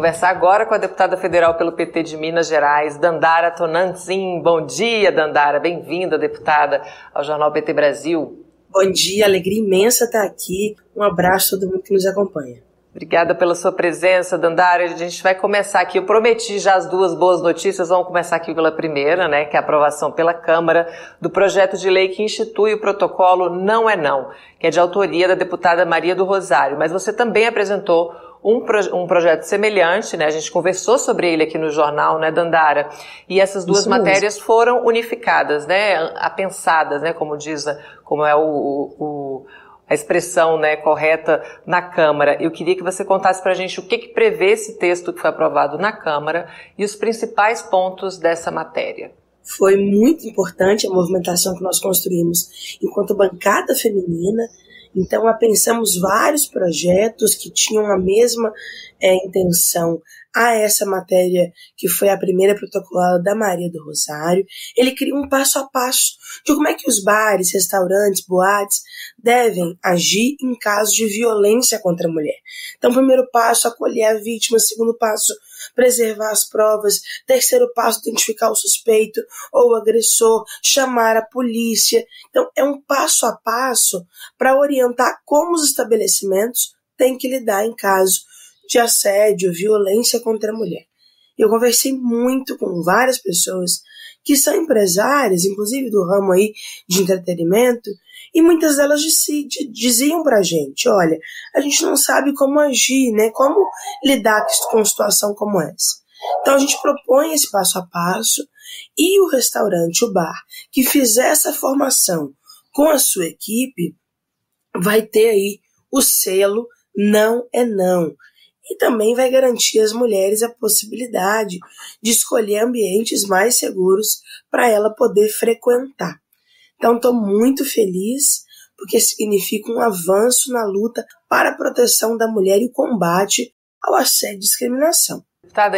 conversar agora com a deputada federal pelo PT de Minas Gerais, Dandara Tonantzin. Bom dia, Dandara. Bem-vinda, deputada, ao Jornal PT Brasil. Bom dia, alegria imensa estar aqui. Um abraço a todo mundo que nos acompanha. Obrigada pela sua presença, Dandara. A gente vai começar aqui. Eu prometi já as duas boas notícias. Vamos começar aqui pela primeira, né, que é a aprovação pela Câmara do projeto de lei que institui o protocolo Não é Não, que é de autoria da deputada Maria do Rosário. Mas você também apresentou um, um projeto semelhante, né? A gente conversou sobre ele aqui no jornal, né, Dandara? E essas duas Isso matérias mesmo. foram unificadas, né? Apensadas, né? Como diz, como é o, o a expressão né, correta na Câmara. Eu queria que você contasse para a gente o que, que prevê esse texto que foi aprovado na Câmara e os principais pontos dessa matéria. Foi muito importante a movimentação que nós construímos enquanto bancada feminina. Então, pensamos vários projetos que tinham a mesma é, intenção a essa matéria que foi a primeira protocolada da Maria do Rosário. Ele cria um passo a passo de como é que os bares, restaurantes, boates devem agir em caso de violência contra a mulher. Então, primeiro passo, acolher a vítima. Segundo passo, preservar as provas. Terceiro passo, identificar o suspeito ou o agressor, chamar a polícia. Então, é um passo a passo para orientar como os estabelecimentos têm que lidar em caso de assédio, violência contra a mulher. Eu conversei muito com várias pessoas que são empresárias, inclusive do ramo aí de entretenimento, e muitas delas diziam pra gente, olha, a gente não sabe como agir, né? Como lidar com situação como essa. Então a gente propõe esse passo a passo e o restaurante, o bar, que fizer essa formação com a sua equipe, vai ter aí o selo não é não e também vai garantir às mulheres a possibilidade de escolher ambientes mais seguros para ela poder frequentar. Então, estou muito feliz porque significa um avanço na luta para a proteção da mulher e o combate ao assédio e discriminação.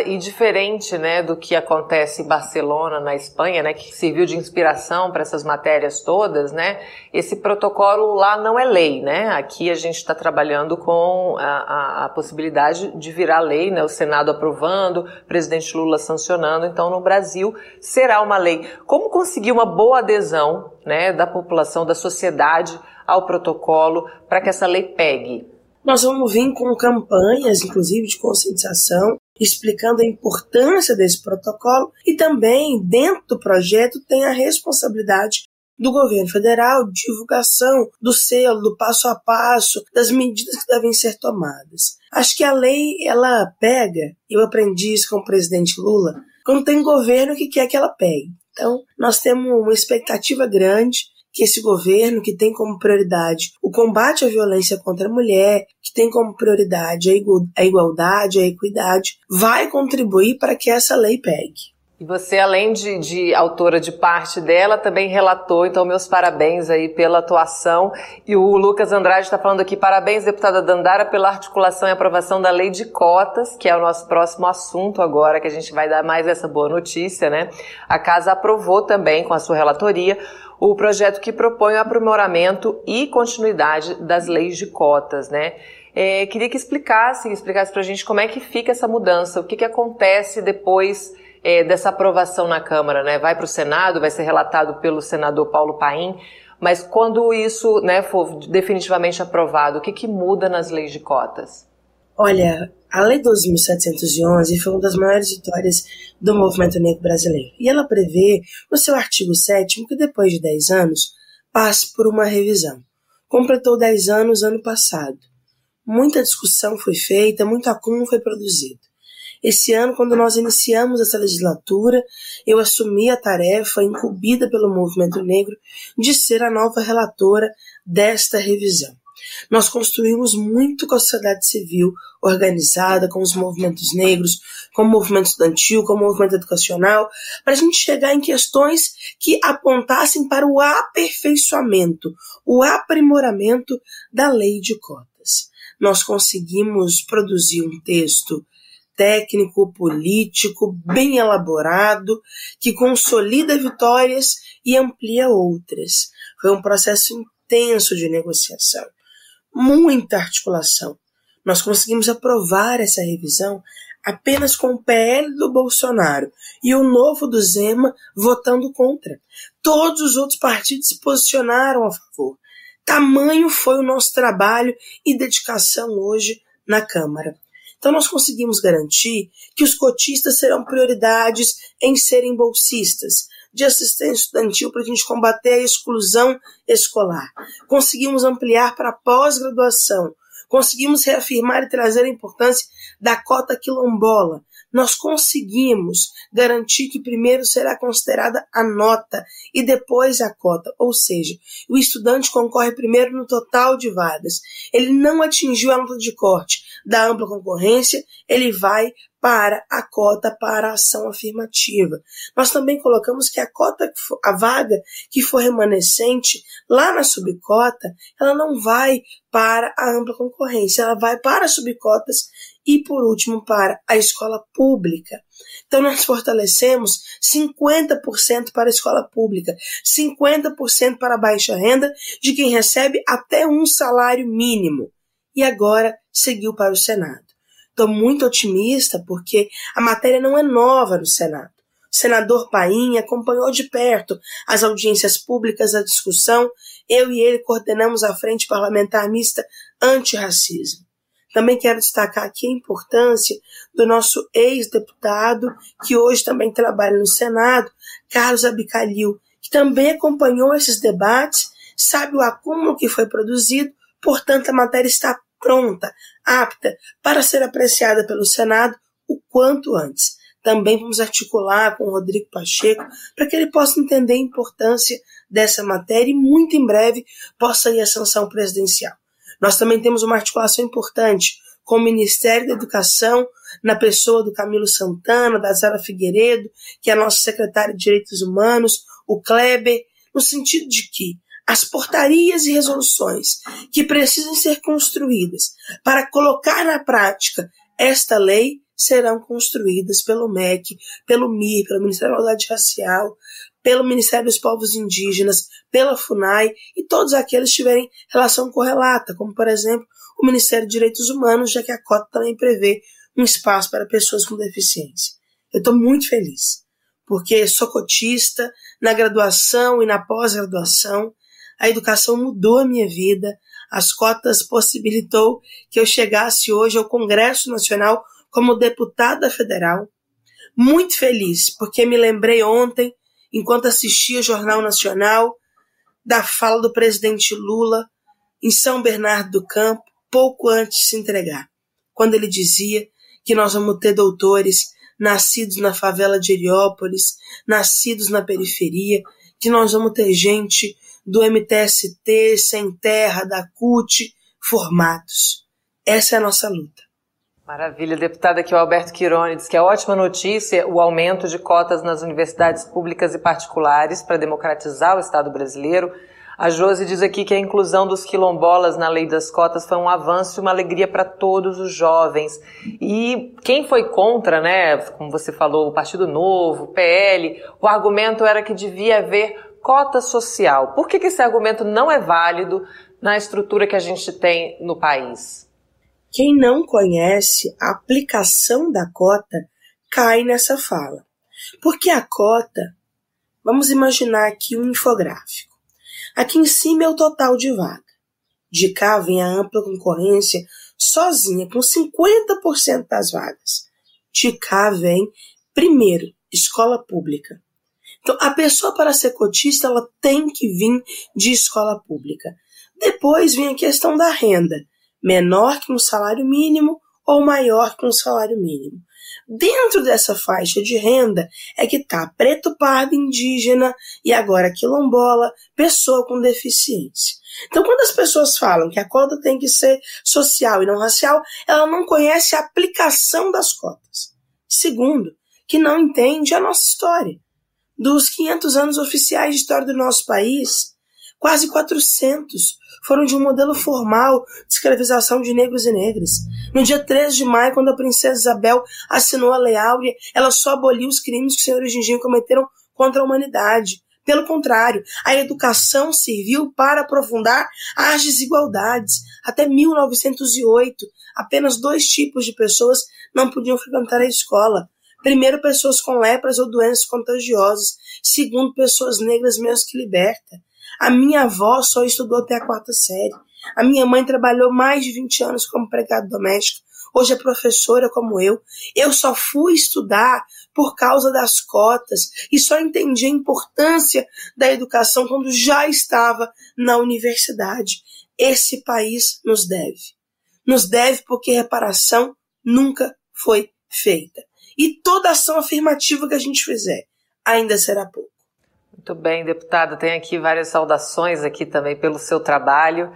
E diferente né, do que acontece em Barcelona, na Espanha, né, que serviu de inspiração para essas matérias todas, né, esse protocolo lá não é lei. Né? Aqui a gente está trabalhando com a, a, a, possibilidade de virar lei, né, o Senado aprovando, o presidente Lula sancionando, então no Brasil será uma lei. Como conseguir uma boa adesão né, da população, da sociedade ao protocolo para que essa lei pegue? Nós vamos vir com campanhas, inclusive, de conscientização explicando a importância desse protocolo e também, dentro do projeto, tem a responsabilidade do governo federal, divulgação do selo, do passo a passo, das medidas que devem ser tomadas. Acho que a lei, ela pega, eu aprendi isso com o presidente Lula, quando tem governo que quer que ela pegue. Então, nós temos uma expectativa grande que esse governo, que tem como prioridade o combate à violência contra a mulher, que tem como prioridade a igualdade, a equidade, vai contribuir para que essa lei pegue. E você, além de, de, autora de parte dela, também relatou, então meus parabéns aí pela atuação. E o Lucas Andrade está falando aqui, parabéns, deputada Dandara, pela articulação e aprovação da lei de cotas, que é o nosso próximo assunto agora, que a gente vai dar mais essa boa notícia, né? A casa aprovou também, com a sua relatoria, o projeto que propõe o aprimoramento e continuidade das leis de cotas, né? É, queria que explicasse, explicasse para a gente como é que fica essa mudança, o que, que acontece depois é, dessa aprovação na Câmara, né? Vai para o Senado, vai ser relatado pelo senador Paulo Paim, mas quando isso né, for definitivamente aprovado, o que, que muda nas leis de cotas? Olha, a Lei 12.711 foi uma das maiores vitórias do movimento negro brasileiro. E ela prevê, no seu artigo 7 que depois de 10 anos, passe por uma revisão. Completou 10 anos ano passado. Muita discussão foi feita, muito acúmulo foi produzido. Esse ano, quando nós iniciamos essa legislatura, eu assumi a tarefa incumbida pelo movimento negro de ser a nova relatora desta revisão. Nós construímos muito com a sociedade civil organizada, com os movimentos negros, com o movimento estudantil, com o movimento educacional, para a gente chegar em questões que apontassem para o aperfeiçoamento, o aprimoramento da lei de cotas. Nós conseguimos produzir um texto técnico, político, bem elaborado, que consolida vitórias e amplia outras. Foi um processo intenso de negociação muita articulação. Nós conseguimos aprovar essa revisão apenas com o PL do Bolsonaro e o novo do Zema votando contra. Todos os outros partidos se posicionaram a favor. Tamanho foi o nosso trabalho e dedicação hoje na Câmara. Então, nós conseguimos garantir que os cotistas serão prioridades em serem bolsistas de assistência estudantil para a gente combater a exclusão escolar. Conseguimos ampliar para pós-graduação. Conseguimos reafirmar e trazer a importância da cota quilombola, nós conseguimos garantir que primeiro será considerada a nota e depois a cota, ou seja, o estudante concorre primeiro no total de vagas. Ele não atingiu a nota de corte da ampla concorrência, ele vai para a cota para a ação afirmativa. Nós também colocamos que a cota, a vaga que for remanescente lá na subcota, ela não vai para a ampla concorrência, ela vai para as subcotas e, por último, para a escola pública. Então, nós fortalecemos 50% para a escola pública, 50% para a baixa renda de quem recebe até um salário mínimo. E agora seguiu para o Senado. Estou muito otimista porque a matéria não é nova no Senado. O senador Paim acompanhou de perto as audiências públicas da discussão. Eu e ele coordenamos a Frente Parlamentar Mista Antirracismo. Também quero destacar aqui a importância do nosso ex-deputado, que hoje também trabalha no Senado, Carlos Abicalil, que também acompanhou esses debates, sabe o acúmulo que foi produzido, portanto a matéria está pronta, apta para ser apreciada pelo Senado o quanto antes. Também vamos articular com o Rodrigo Pacheco para que ele possa entender a importância dessa matéria e muito em breve possa ir à sanção presidencial. Nós também temos uma articulação importante com o Ministério da Educação, na pessoa do Camilo Santana, da Zara Figueiredo, que é a nossa secretária de Direitos Humanos, o Kleber, no sentido de que as portarias e resoluções que precisam ser construídas para colocar na prática esta lei serão construídas pelo MEC, pelo MIR, pelo Ministério da Igualdade Racial, pelo Ministério dos Povos Indígenas, pela FUNAI e todos aqueles que tiverem relação correlata, como por exemplo o Ministério de Direitos Humanos, já que a cota também prevê um espaço para pessoas com deficiência. Eu estou muito feliz, porque sou cotista na graduação e na pós-graduação, a educação mudou a minha vida, as cotas possibilitou que eu chegasse hoje ao Congresso Nacional como deputada federal. Muito feliz, porque me lembrei ontem, enquanto assistia o Jornal Nacional, da fala do presidente Lula em São Bernardo do Campo, pouco antes de se entregar, quando ele dizia que nós vamos ter doutores nascidos na favela de Heliópolis, nascidos na periferia, que nós vamos ter gente do MTST, Sem Terra, da CUT, formados. Essa é a nossa luta. Maravilha, deputada aqui o Alberto Quirone diz que é ótima notícia o aumento de cotas nas universidades públicas e particulares para democratizar o Estado brasileiro. A Josi diz aqui que a inclusão dos quilombolas na lei das cotas foi um avanço e uma alegria para todos os jovens. E quem foi contra, né, como você falou, o Partido Novo, o PL, o argumento era que devia haver cota social. Por que, que esse argumento não é válido na estrutura que a gente tem no país? Quem não conhece a aplicação da cota cai nessa fala. Porque a cota, vamos imaginar aqui um infográfico. Aqui em cima é o total de vaga. De cá vem a ampla concorrência sozinha, com 50% das vagas. De cá vem, primeiro, escola pública. Então, a pessoa para ser cotista, ela tem que vir de escola pública. Depois vem a questão da renda menor que um salário mínimo ou maior que um salário mínimo. Dentro dessa faixa de renda é que está preto, pardo, indígena e agora quilombola, pessoa com deficiência. Então, quando as pessoas falam que a cota tem que ser social e não racial, ela não conhece a aplicação das cotas. Segundo, que não entende a nossa história. Dos 500 anos oficiais de história do nosso país, quase 400 foram de um modelo formal de escravização de negros e negras. No dia 13 de maio, quando a princesa Isabel assinou a Lei Áurea, ela só aboliu os crimes que os senhores Gingin cometeram contra a humanidade. Pelo contrário, a educação serviu para aprofundar as desigualdades. Até 1908, apenas dois tipos de pessoas não podiam frequentar a escola. Primeiro, pessoas com lepras ou doenças contagiosas. Segundo, pessoas negras menos que liberta. A minha avó só estudou até a quarta série. A minha mãe trabalhou mais de 20 anos como empregada doméstica. Hoje é professora como eu. Eu só fui estudar por causa das cotas e só entendi a importância da educação quando já estava na universidade. Esse país nos deve. Nos deve porque reparação nunca foi feita. E toda ação afirmativa que a gente fizer ainda será pouco. Muito bem, deputada. Tem aqui várias saudações aqui também pelo seu trabalho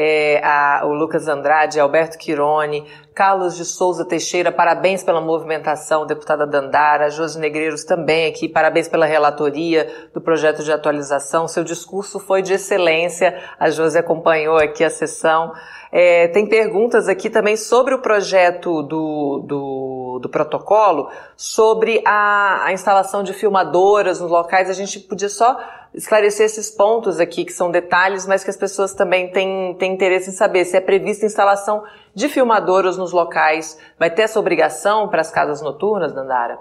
é, a, o Lucas Andrade, Alberto Quirone, Carlos de Souza Teixeira, parabéns pela movimentação, deputada Dandara, Josi Negreiros também aqui, parabéns pela relatoria do projeto de atualização. Seu discurso foi de excelência, a Josi acompanhou aqui a sessão. É, tem perguntas aqui também sobre o projeto do, do, do protocolo, sobre a, a instalação de filmadoras nos locais. A gente podia só esclarecer esses pontos aqui, que são detalhes, mas que as pessoas também têm, têm interesse em saber se é prevista instalação de filmadoras nos locais. Vai ter essa obrigação para as casas noturnas, Dandara?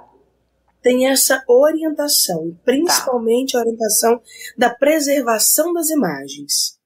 Tem essa orientação, principalmente tá. a orientação da preservação das imagens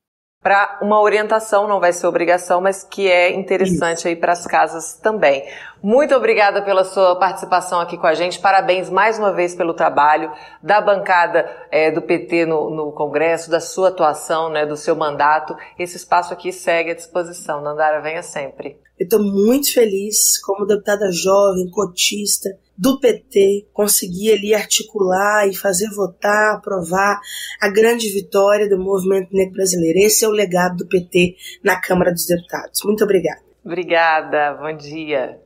para uma orientação, não vai ser obrigação, mas que é interessante Isso. aí para as casas também. Muito obrigada pela sua participação aqui com a gente. Parabéns mais uma vez pelo trabalho da bancada é, do PT no, no, Congresso, da sua atuação, né, do seu mandato. Esse espaço aqui segue à disposição. Nandara, venha sempre. Eu estou muito feliz como deputada jovem, cotista, do PT conseguir ali articular e fazer votar, aprovar a grande vitória do movimento negro brasileiro. Esse é o legado do PT na Câmara dos Deputados. Muito obrigada. Obrigada, bom dia.